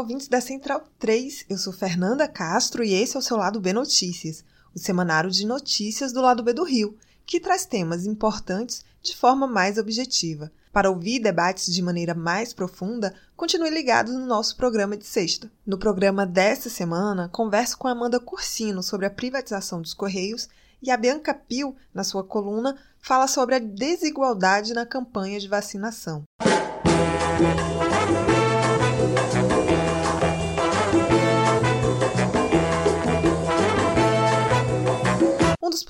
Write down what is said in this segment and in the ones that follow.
ouvintes da Central 3. Eu sou Fernanda Castro e esse é o seu Lado B Notícias, o semanário de notícias do Lado B do Rio, que traz temas importantes de forma mais objetiva. Para ouvir debates de maneira mais profunda, continue ligado no nosso programa de sexta. No programa desta semana, converso com Amanda Cursino sobre a privatização dos Correios e a Bianca Pio, na sua coluna, fala sobre a desigualdade na campanha de vacinação.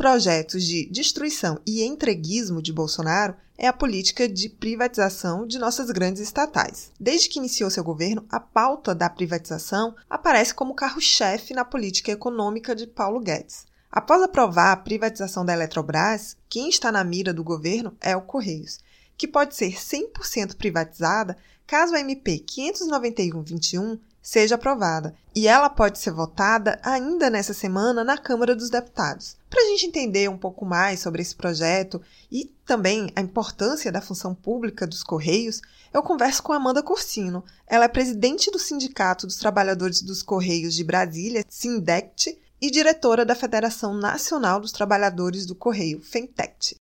Projetos de destruição e entreguismo de Bolsonaro é a política de privatização de nossas grandes estatais. Desde que iniciou seu governo, a pauta da privatização aparece como carro-chefe na política econômica de Paulo Guedes. Após aprovar a privatização da Eletrobras, quem está na mira do governo é o Correios, que pode ser 100% privatizada caso a MP 591-21 seja aprovada, e ela pode ser votada ainda nessa semana na Câmara dos Deputados. Para a gente entender um pouco mais sobre esse projeto e também a importância da função pública dos Correios, eu converso com Amanda Corsino. Ela é presidente do Sindicato dos Trabalhadores dos Correios de Brasília, Sindect, e diretora da Federação Nacional dos Trabalhadores do Correio, FENTECT.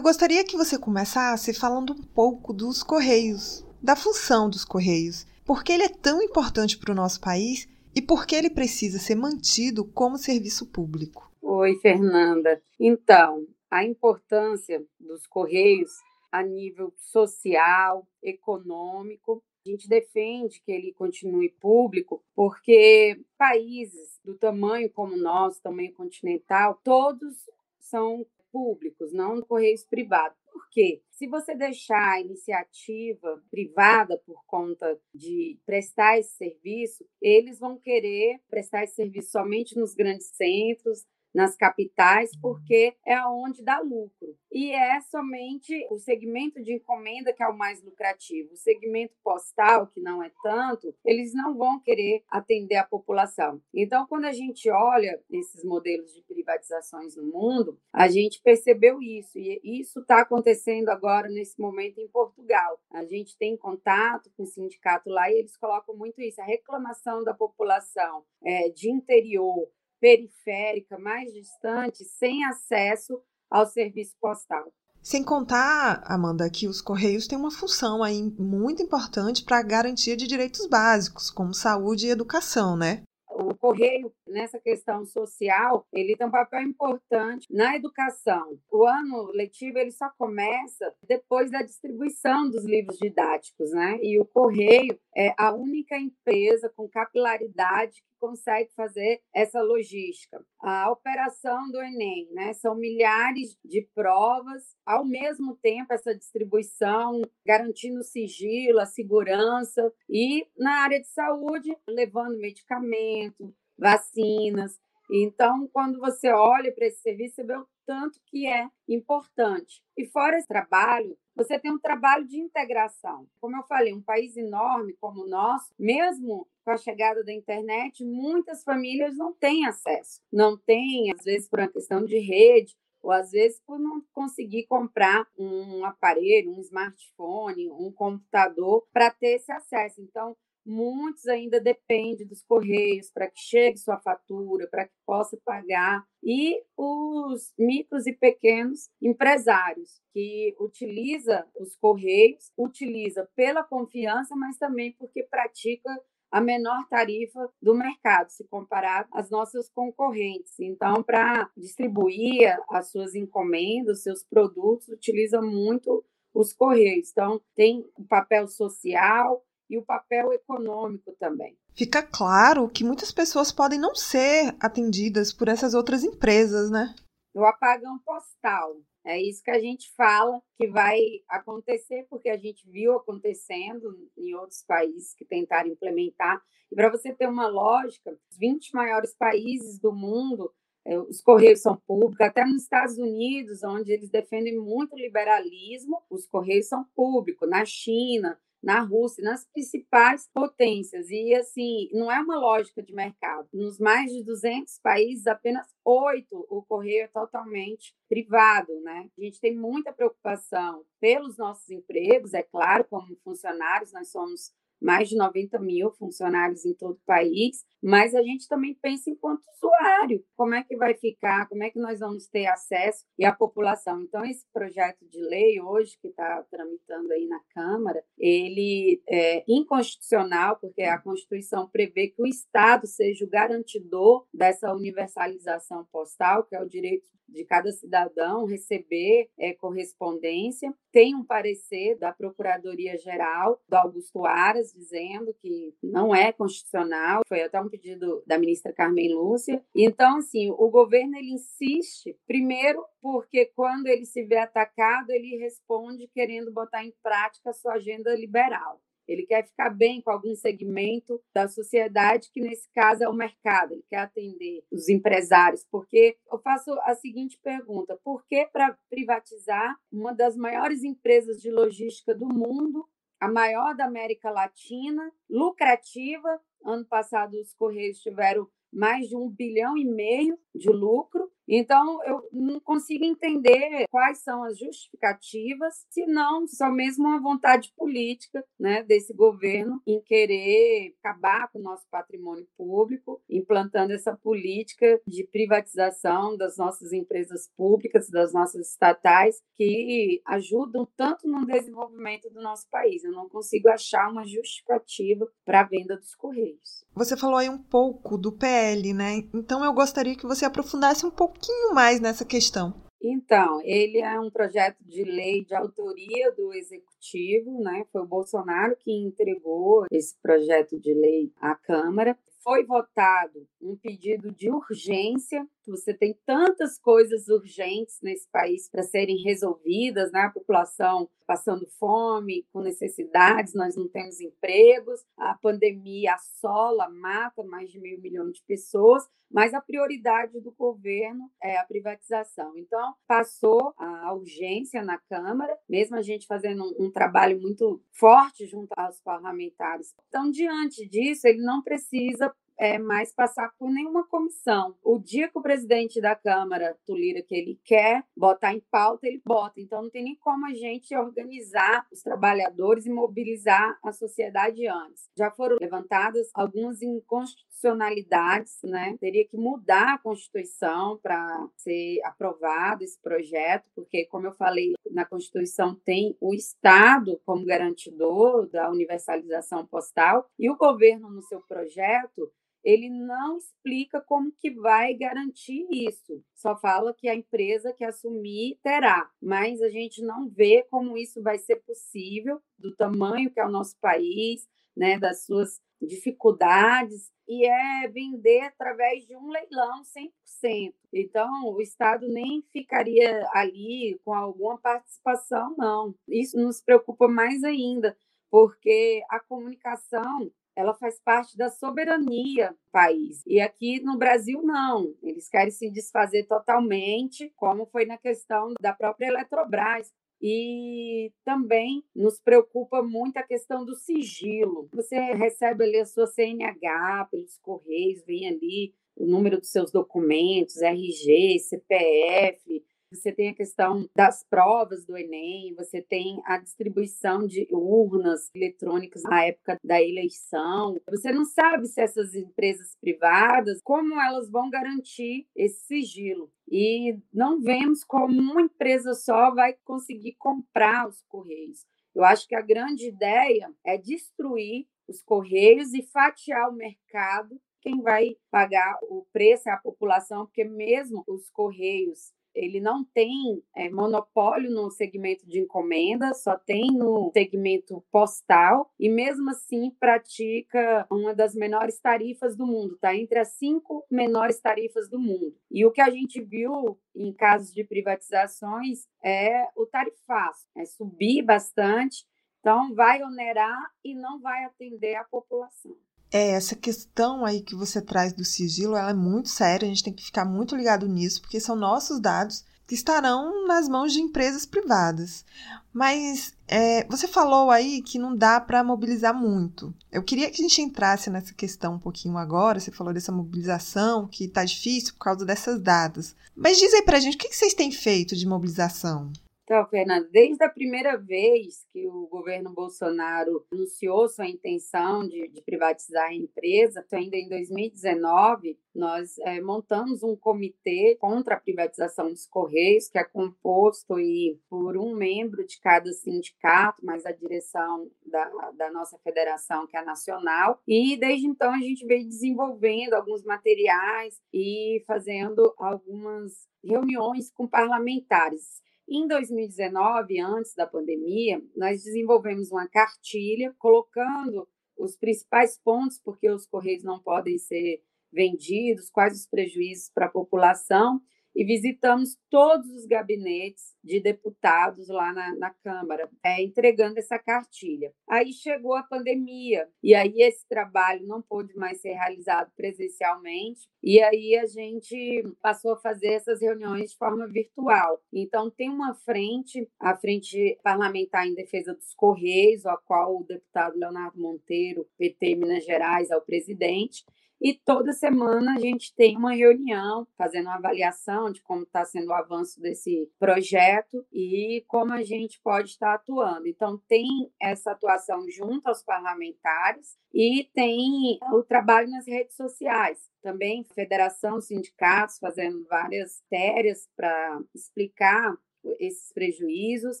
Eu gostaria que você começasse falando um pouco dos Correios, da função dos Correios, por que ele é tão importante para o nosso país e por que ele precisa ser mantido como serviço público. Oi, Fernanda. Então, a importância dos Correios a nível social, econômico. A gente defende que ele continue público, porque países do tamanho como o nosso, tamanho continental, todos são públicos, não correios privados. Por quê? Se você deixar a iniciativa privada por conta de prestar esse serviço, eles vão querer prestar esse serviço somente nos grandes centros, nas capitais, porque é onde dá lucro. E é somente o segmento de encomenda que é o mais lucrativo. O segmento postal, que não é tanto, eles não vão querer atender a população. Então, quando a gente olha esses modelos de privatizações no mundo, a gente percebeu isso. E isso está acontecendo agora, nesse momento, em Portugal. A gente tem contato com o sindicato lá e eles colocam muito isso. A reclamação da população é, de interior periférica, mais distante, sem acesso ao serviço postal. Sem contar, Amanda, que os Correios têm uma função aí muito importante para a garantia de direitos básicos, como saúde e educação, né? O Correio, nessa questão social, ele tem um papel importante na educação. O ano letivo ele só começa depois da distribuição dos livros didáticos, né? E o Correio é a única empresa com capilaridade consegue fazer essa logística. A operação do Enem, né? São milhares de provas, ao mesmo tempo essa distribuição, garantindo sigilo, a segurança e na área de saúde, levando medicamento, vacinas. Então, quando você olha para esse serviço, você vê o tanto que é importante. E fora esse trabalho, você tem um trabalho de integração. Como eu falei, um país enorme como o nosso, mesmo com a chegada da internet, muitas famílias não têm acesso. Não têm, às vezes, por uma questão de rede, ou às vezes por não conseguir comprar um aparelho, um smartphone, um computador para ter esse acesso. Então, muitos ainda dependem dos correios para que chegue sua fatura, para que possa pagar, e os micros e pequenos empresários que utiliza os correios, utiliza pela confiança, mas também porque pratica a menor tarifa do mercado, se comparado às nossas concorrentes. Então, para distribuir as suas encomendas, seus produtos, utiliza muito os correios. Então, tem o papel social, e o papel econômico também. Fica claro que muitas pessoas podem não ser atendidas por essas outras empresas, né? O apagão postal. É isso que a gente fala que vai acontecer, porque a gente viu acontecendo em outros países que tentaram implementar. E para você ter uma lógica, os 20 maiores países do mundo, eh, os Correios são públicos, até nos Estados Unidos, onde eles defendem muito o liberalismo, os Correios são públicos. Na China, na Rússia, nas principais potências. E, assim, não é uma lógica de mercado. Nos mais de 200 países, apenas oito o correio é totalmente privado, né? A gente tem muita preocupação pelos nossos empregos, é claro, como funcionários, nós somos mais de 90 mil funcionários em todo o país, mas a gente também pensa enquanto usuário, como é que vai ficar, como é que nós vamos ter acesso e a população. Então, esse projeto de lei hoje que está tramitando aí na Câmara, ele é inconstitucional, porque a Constituição prevê que o Estado seja o garantidor dessa universalização postal, que é o direito de cada cidadão receber é, correspondência. Tem um parecer da Procuradoria-Geral, do Augusto Aras, dizendo que não é constitucional. Foi até um pedido da ministra Carmen Lúcia. Então, assim, o governo ele insiste, primeiro, porque quando ele se vê atacado, ele responde querendo botar em prática a sua agenda liberal. Ele quer ficar bem com algum segmento da sociedade, que nesse caso é o mercado, ele quer atender os empresários. Porque eu faço a seguinte pergunta: por que para privatizar uma das maiores empresas de logística do mundo, a maior da América Latina, lucrativa? Ano passado, os Correios tiveram mais de um bilhão e meio de lucro. Então, eu não consigo entender quais são as justificativas, se não só mesmo uma vontade política né, desse governo em querer acabar com o nosso patrimônio público, implantando essa política de privatização das nossas empresas públicas, das nossas estatais, que ajudam tanto no desenvolvimento do nosso país. Eu não consigo achar uma justificativa para a venda dos Correios. Você falou aí um pouco do PL, né? Então eu gostaria que você aprofundasse um pouquinho mais nessa questão. Então, ele é um projeto de lei de autoria do executivo, né? Foi o Bolsonaro que entregou esse projeto de lei à Câmara. Foi votado um pedido de urgência você tem tantas coisas urgentes nesse país para serem resolvidas, né? A população passando fome, com necessidades, nós não temos empregos, a pandemia assola, mata mais de meio milhão de pessoas, mas a prioridade do governo é a privatização. Então, passou a urgência na Câmara, mesmo a gente fazendo um, um trabalho muito forte junto aos parlamentares. Então, diante disso, ele não precisa é, mais passar por nenhuma comissão. O dia que o presidente da Câmara, Tulira, que ele quer botar em pauta, ele bota. Então, não tem nem como a gente organizar os trabalhadores e mobilizar a sociedade antes. Já foram levantadas algumas inconstitucionalidades, né? Teria que mudar a Constituição para ser aprovado esse projeto, porque, como eu falei, na Constituição tem o Estado como garantidor da universalização postal e o governo, no seu projeto, ele não explica como que vai garantir isso. Só fala que a empresa que assumir terá, mas a gente não vê como isso vai ser possível do tamanho que é o nosso país, né, das suas dificuldades e é vender através de um leilão 100%. Então, o Estado nem ficaria ali com alguma participação, não. Isso nos preocupa mais ainda, porque a comunicação ela faz parte da soberania do país. E aqui no Brasil, não. Eles querem se desfazer totalmente, como foi na questão da própria Eletrobras. E também nos preocupa muito a questão do sigilo. Você recebe ali a sua CNH pelos correios, vem ali o número dos seus documentos, RG, CPF, você tem a questão das provas do Enem, você tem a distribuição de urnas eletrônicas na época da eleição. Você não sabe se essas empresas privadas, como elas vão garantir esse sigilo. E não vemos como uma empresa só vai conseguir comprar os Correios. Eu acho que a grande ideia é destruir os Correios e fatiar o mercado. Quem vai pagar o preço é a população, porque mesmo os Correios ele não tem é, monopólio no segmento de encomenda, só tem no segmento postal e mesmo assim pratica uma das menores tarifas do mundo, tá entre as cinco menores tarifas do mundo. E o que a gente viu em casos de privatizações é o tarifaço, é subir bastante, então vai onerar e não vai atender a população. É, essa questão aí que você traz do sigilo, ela é muito séria, a gente tem que ficar muito ligado nisso, porque são nossos dados que estarão nas mãos de empresas privadas. Mas é, você falou aí que não dá para mobilizar muito. Eu queria que a gente entrasse nessa questão um pouquinho agora. Você falou dessa mobilização que está difícil por causa dessas datas. Mas diz aí para a gente o que vocês têm feito de mobilização. Então, Fernando, desde a primeira vez que o governo Bolsonaro anunciou sua intenção de, de privatizar a empresa, ainda em 2019, nós é, montamos um comitê contra a privatização dos Correios, que é composto e, por um membro de cada sindicato, mas a direção da, da nossa federação, que é nacional. E desde então a gente veio desenvolvendo alguns materiais e fazendo algumas reuniões com parlamentares. Em 2019, antes da pandemia, nós desenvolvemos uma cartilha colocando os principais pontos, porque os Correios não podem ser vendidos, quais os prejuízos para a população, e visitamos todos os gabinetes de deputados lá na, na Câmara, é, entregando essa cartilha. Aí chegou a pandemia, e aí esse trabalho não pôde mais ser realizado presencialmente, e aí a gente passou a fazer essas reuniões de forma virtual. Então, tem uma frente, a Frente Parlamentar em Defesa dos Correios, a qual o deputado Leonardo Monteiro, PT Minas Gerais, é o presidente, e toda semana a gente tem uma reunião fazendo uma avaliação de como está sendo o avanço desse projeto e como a gente pode estar atuando. Então, tem essa atuação junto aos parlamentares e tem o trabalho nas redes sociais. Também federação, sindicatos fazendo várias matérias para explicar esses prejuízos,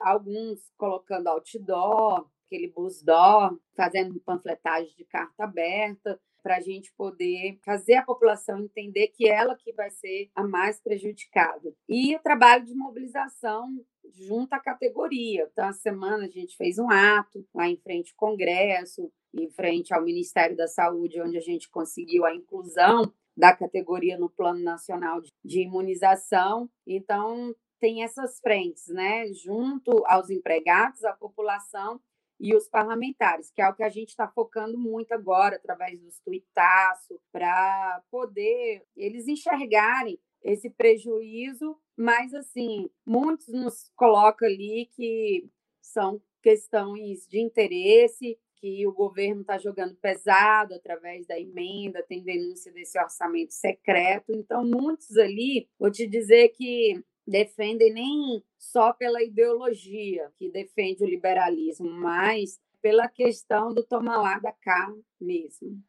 alguns colocando outdoor, aquele busdor, fazendo panfletagem de carta aberta, para a gente poder fazer a população entender que ela que vai ser a mais prejudicada. E o trabalho de mobilização junto à categoria. Então, a semana a gente fez um ato lá em frente ao Congresso, em frente ao Ministério da Saúde, onde a gente conseguiu a inclusão da categoria no Plano Nacional de Imunização. Então, tem essas frentes, né? Junto aos empregados, à população e os parlamentares, que é o que a gente está focando muito agora, através dos tuitaços, para poder eles enxergarem esse prejuízo, mas assim, muitos nos colocam ali que são questões de interesse, que o governo está jogando pesado através da emenda, tem denúncia desse orçamento secreto. Então, muitos ali, vou te dizer que defendem nem só pela ideologia que defende o liberalismo, mas pela questão do tomar lá da cá mesmo.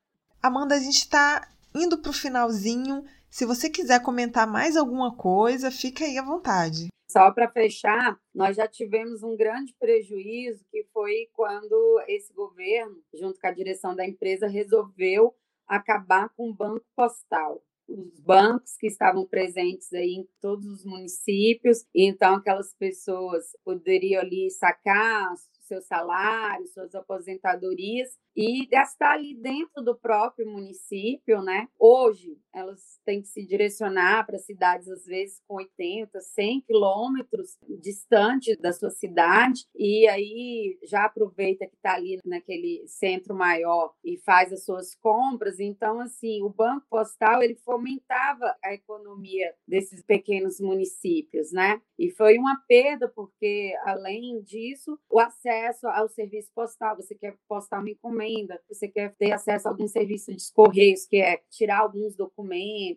Amanda, a gente está indo para o finalzinho. Se você quiser comentar mais alguma coisa, fica aí à vontade. Só para fechar, nós já tivemos um grande prejuízo que foi quando esse governo, junto com a direção da empresa, resolveu acabar com o banco postal os bancos que estavam presentes aí em todos os municípios, então aquelas pessoas poderiam ali sacar seus salários, suas aposentadorias e gastar ali dentro do próprio município, né? Hoje, elas têm que se direcionar para cidades, às vezes, com 80, 100 quilômetros distante da sua cidade, e aí já aproveita que está ali naquele centro maior e faz as suas compras. Então, assim, o Banco Postal, ele fomentava a economia desses pequenos municípios, né? E foi uma perda, porque, além disso, o acesso ao serviço postal, você quer postar uma encomenda, você quer ter acesso a algum serviço de correios, que é tirar alguns documentos,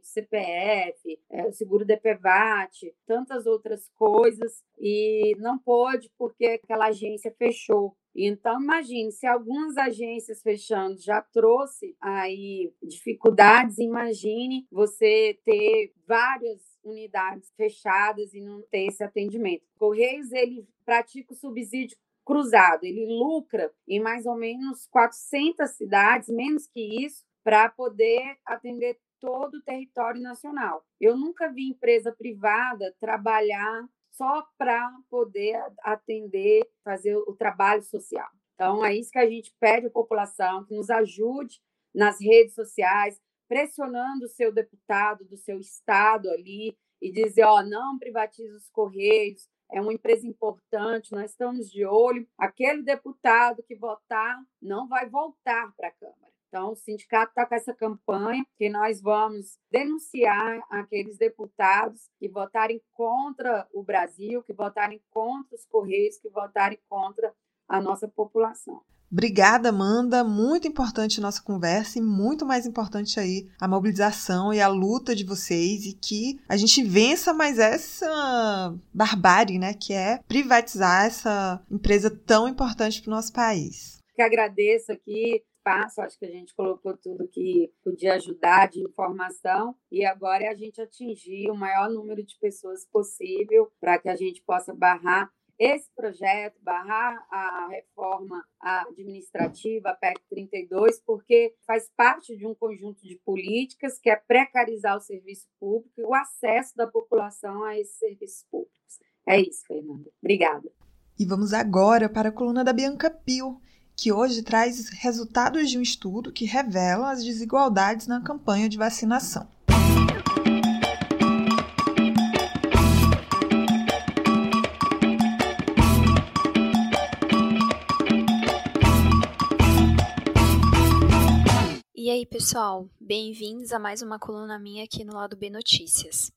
CPF, é, o seguro DPVAT, tantas outras coisas, e não pode porque aquela agência fechou. Então, imagine, se algumas agências fechando já trouxe aí dificuldades, imagine você ter várias unidades fechadas e não ter esse atendimento. Correios, ele pratica o subsídio cruzado. Ele lucra em mais ou menos 400 cidades, menos que isso, para poder atender todo o território nacional. Eu nunca vi empresa privada trabalhar só para poder atender, fazer o trabalho social. Então, é isso que a gente pede à população, que nos ajude nas redes sociais, pressionando o seu deputado do seu estado ali e dizer, ó, não privatize os correios, é uma empresa importante, nós estamos de olho. Aquele deputado que votar não vai voltar para a Câmara. Então, o sindicato está com essa campanha que nós vamos denunciar aqueles deputados que votarem contra o Brasil, que votarem contra os Correios, que votarem contra a nossa população. Obrigada, Amanda. Muito importante a nossa conversa e muito mais importante aí a mobilização e a luta de vocês e que a gente vença mais essa barbárie, né, que é privatizar essa empresa tão importante para o nosso país. Que agradeço aqui espaço, acho que a gente colocou tudo que podia ajudar de informação e agora é a gente atingir o maior número de pessoas possível para que a gente possa barrar esse projeto, barrar a reforma administrativa, a PEC 32, porque faz parte de um conjunto de políticas que é precarizar o serviço público e o acesso da população a esses serviços públicos. É isso, Fernanda. Obrigada. E vamos agora para a coluna da Bianca Pio, que hoje traz resultados de um estudo que revela as desigualdades na campanha de vacinação. E aí, pessoal, bem-vindos a mais uma coluna minha aqui no lado B Notícias.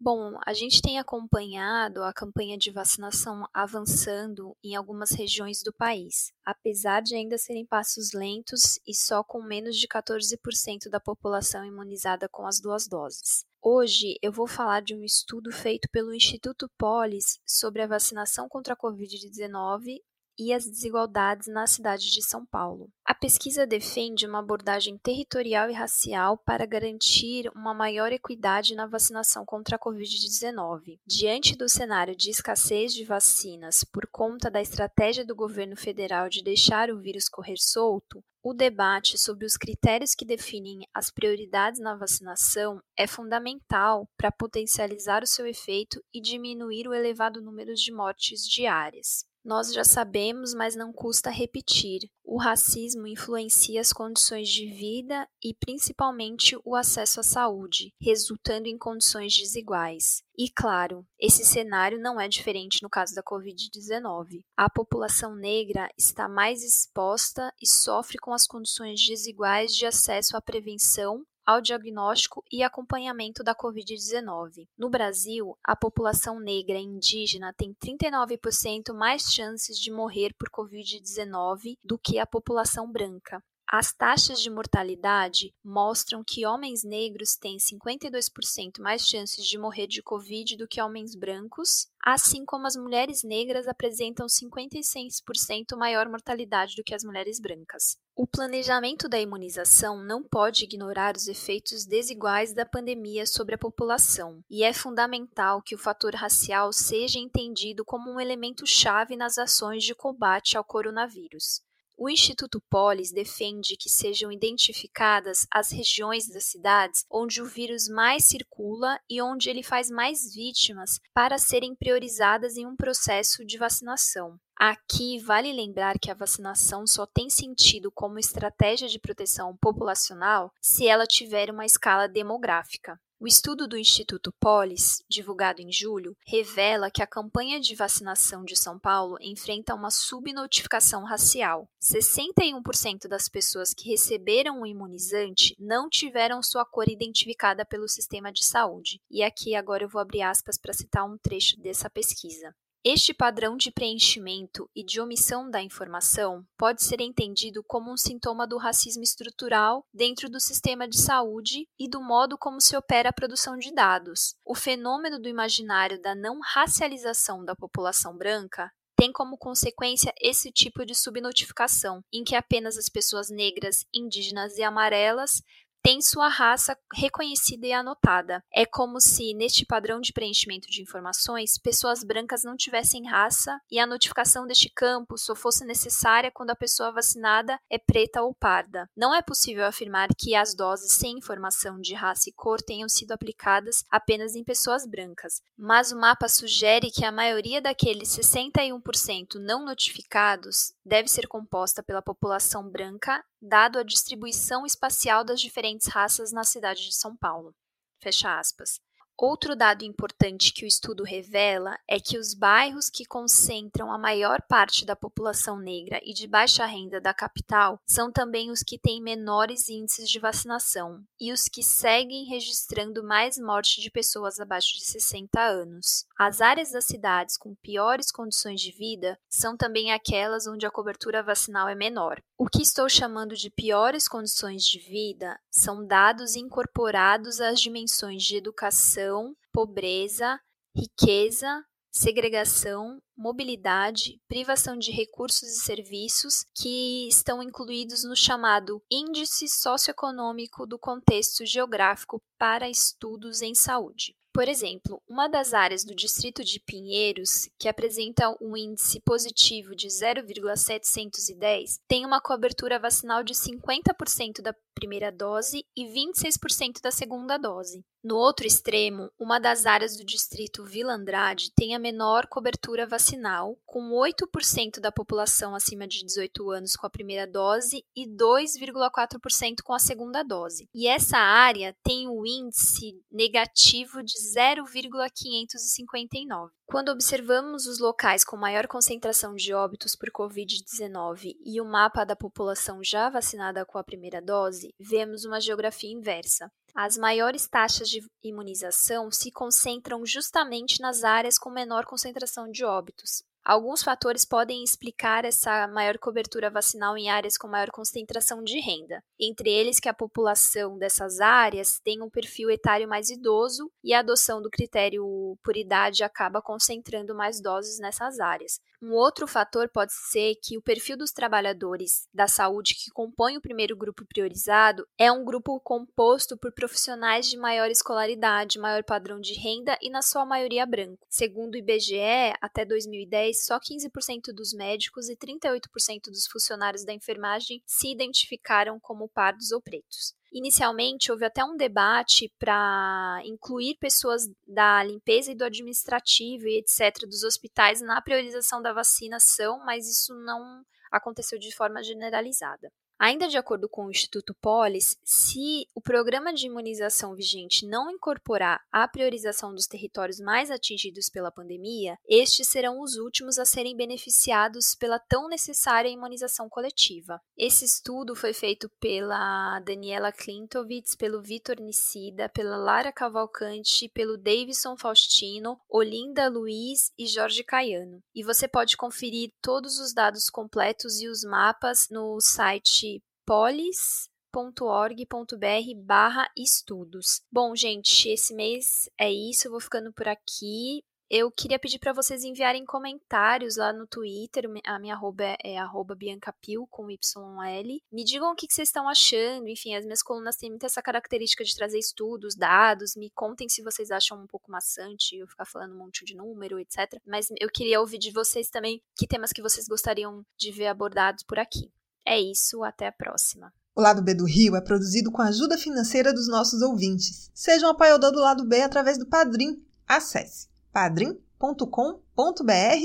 Bom, a gente tem acompanhado a campanha de vacinação avançando em algumas regiões do país, apesar de ainda serem passos lentos e só com menos de 14% da população imunizada com as duas doses. Hoje eu vou falar de um estudo feito pelo Instituto Polis sobre a vacinação contra a Covid-19 e as desigualdades na cidade de São Paulo. A pesquisa defende uma abordagem territorial e racial para garantir uma maior equidade na vacinação contra a Covid-19. Diante do cenário de escassez de vacinas por conta da estratégia do governo federal de deixar o vírus correr solto, o debate sobre os critérios que definem as prioridades na vacinação é fundamental para potencializar o seu efeito e diminuir o elevado número de mortes diárias. Nós já sabemos, mas não custa repetir. O racismo influencia as condições de vida e principalmente o acesso à saúde, resultando em condições desiguais. E claro, esse cenário não é diferente no caso da Covid-19. A população negra está mais exposta e sofre com as condições desiguais de acesso à prevenção, ao diagnóstico e acompanhamento da Covid-19. No Brasil, a população negra e indígena tem 39% mais chances de morrer por Covid-19 do que a população branca. As taxas de mortalidade mostram que homens negros têm 52% mais chances de morrer de Covid do que homens brancos, assim como as mulheres negras apresentam 56% maior mortalidade do que as mulheres brancas. O planejamento da imunização não pode ignorar os efeitos desiguais da pandemia sobre a população, e é fundamental que o fator racial seja entendido como um elemento chave nas ações de combate ao coronavírus. O Instituto Polis defende que sejam identificadas as regiões das cidades onde o vírus mais circula e onde ele faz mais vítimas para serem priorizadas em um processo de vacinação. Aqui vale lembrar que a vacinação só tem sentido como estratégia de proteção populacional se ela tiver uma escala demográfica. O estudo do Instituto Polis, divulgado em julho, revela que a campanha de vacinação de São Paulo enfrenta uma subnotificação racial. 61% das pessoas que receberam o imunizante não tiveram sua cor identificada pelo sistema de saúde. E aqui agora eu vou abrir aspas para citar um trecho dessa pesquisa. Este padrão de preenchimento e de omissão da informação pode ser entendido como um sintoma do racismo estrutural dentro do sistema de saúde e do modo como se opera a produção de dados. O fenômeno do imaginário da não racialização da população branca tem como consequência esse tipo de subnotificação, em que apenas as pessoas negras, indígenas e amarelas tem sua raça reconhecida e anotada. É como se, neste padrão de preenchimento de informações, pessoas brancas não tivessem raça e a notificação deste campo só fosse necessária quando a pessoa vacinada é preta ou parda. Não é possível afirmar que as doses sem informação de raça e cor tenham sido aplicadas apenas em pessoas brancas, mas o mapa sugere que a maioria daqueles 61% não notificados deve ser composta pela população branca dado a distribuição espacial das diferentes raças na cidade de São Paulo. Fecha aspas. Outro dado importante que o estudo revela é que os bairros que concentram a maior parte da população negra e de baixa renda da capital são também os que têm menores índices de vacinação e os que seguem registrando mais morte de pessoas abaixo de 60 anos. As áreas das cidades com piores condições de vida são também aquelas onde a cobertura vacinal é menor. O que estou chamando de piores condições de vida são dados incorporados às dimensões de educação, pobreza, riqueza, segregação, mobilidade, privação de recursos e serviços que estão incluídos no chamado Índice Socioeconômico do Contexto Geográfico para Estudos em Saúde. Por exemplo, uma das áreas do distrito de Pinheiros, que apresenta um índice positivo de 0,710, tem uma cobertura vacinal de 50% da primeira dose e 26% da segunda dose. No outro extremo, uma das áreas do distrito Vila Andrade tem a menor cobertura vacinal, com 8% da população acima de 18 anos com a primeira dose e 2,4% com a segunda dose. E essa área tem o índice negativo de 0,559. Quando observamos os locais com maior concentração de óbitos por Covid-19 e o mapa da população já vacinada com a primeira dose, vemos uma geografia inversa. As maiores taxas de imunização se concentram justamente nas áreas com menor concentração de óbitos. Alguns fatores podem explicar essa maior cobertura vacinal em áreas com maior concentração de renda, entre eles que a população dessas áreas tem um perfil etário mais idoso e a adoção do critério por idade acaba concentrando mais doses nessas áreas. Um outro fator pode ser que o perfil dos trabalhadores da saúde que compõem o primeiro grupo priorizado é um grupo composto por profissionais de maior escolaridade, maior padrão de renda e, na sua maioria, branco. Segundo o IBGE, até 2010, só 15% dos médicos e 38% dos funcionários da enfermagem se identificaram como pardos ou pretos. Inicialmente, houve até um debate para incluir pessoas da limpeza e do administrativo e etc. dos hospitais na priorização da vacinação, mas isso não aconteceu de forma generalizada. Ainda de acordo com o Instituto Polis, se o programa de imunização vigente não incorporar a priorização dos territórios mais atingidos pela pandemia, estes serão os últimos a serem beneficiados pela tão necessária imunização coletiva. Esse estudo foi feito pela Daniela Klintovitz, pelo Vitor Nicida, pela Lara Cavalcante, pelo Davidson Faustino, Olinda Luiz e Jorge Caiano. E você pode conferir todos os dados completos e os mapas no site polis.org.br barra estudos. Bom, gente, esse mês é isso, vou ficando por aqui. Eu queria pedir para vocês enviarem comentários lá no Twitter, a minha arroba é, é arroba biancapil, com YL. Me digam o que, que vocês estão achando, enfim, as minhas colunas têm muito essa característica de trazer estudos, dados, me contem se vocês acham um pouco maçante eu ficar falando um monte de número, etc. Mas eu queria ouvir de vocês também que temas que vocês gostariam de ver abordados por aqui. É isso, até a próxima. O Lado B do Rio é produzido com a ajuda financeira dos nossos ouvintes. Seja um apoiador do Lado B através do Padrim. Acesse padrim.com.br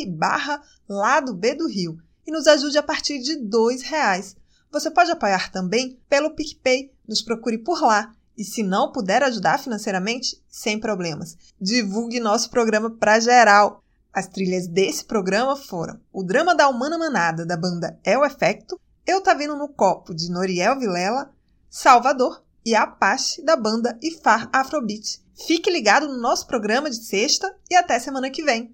barra Lado B do Rio e nos ajude a partir de R$ reais. Você pode apoiar também pelo PicPay, nos procure por lá. E se não puder ajudar financeiramente, sem problemas. Divulgue nosso programa para geral. As trilhas desse programa foram o drama da Humana Manada, da banda É o Efecto, eu Tá Vindo no Copo, de Noriel Vilela, Salvador e Apache, da banda Ifar Afrobeat. Fique ligado no nosso programa de sexta e até semana que vem.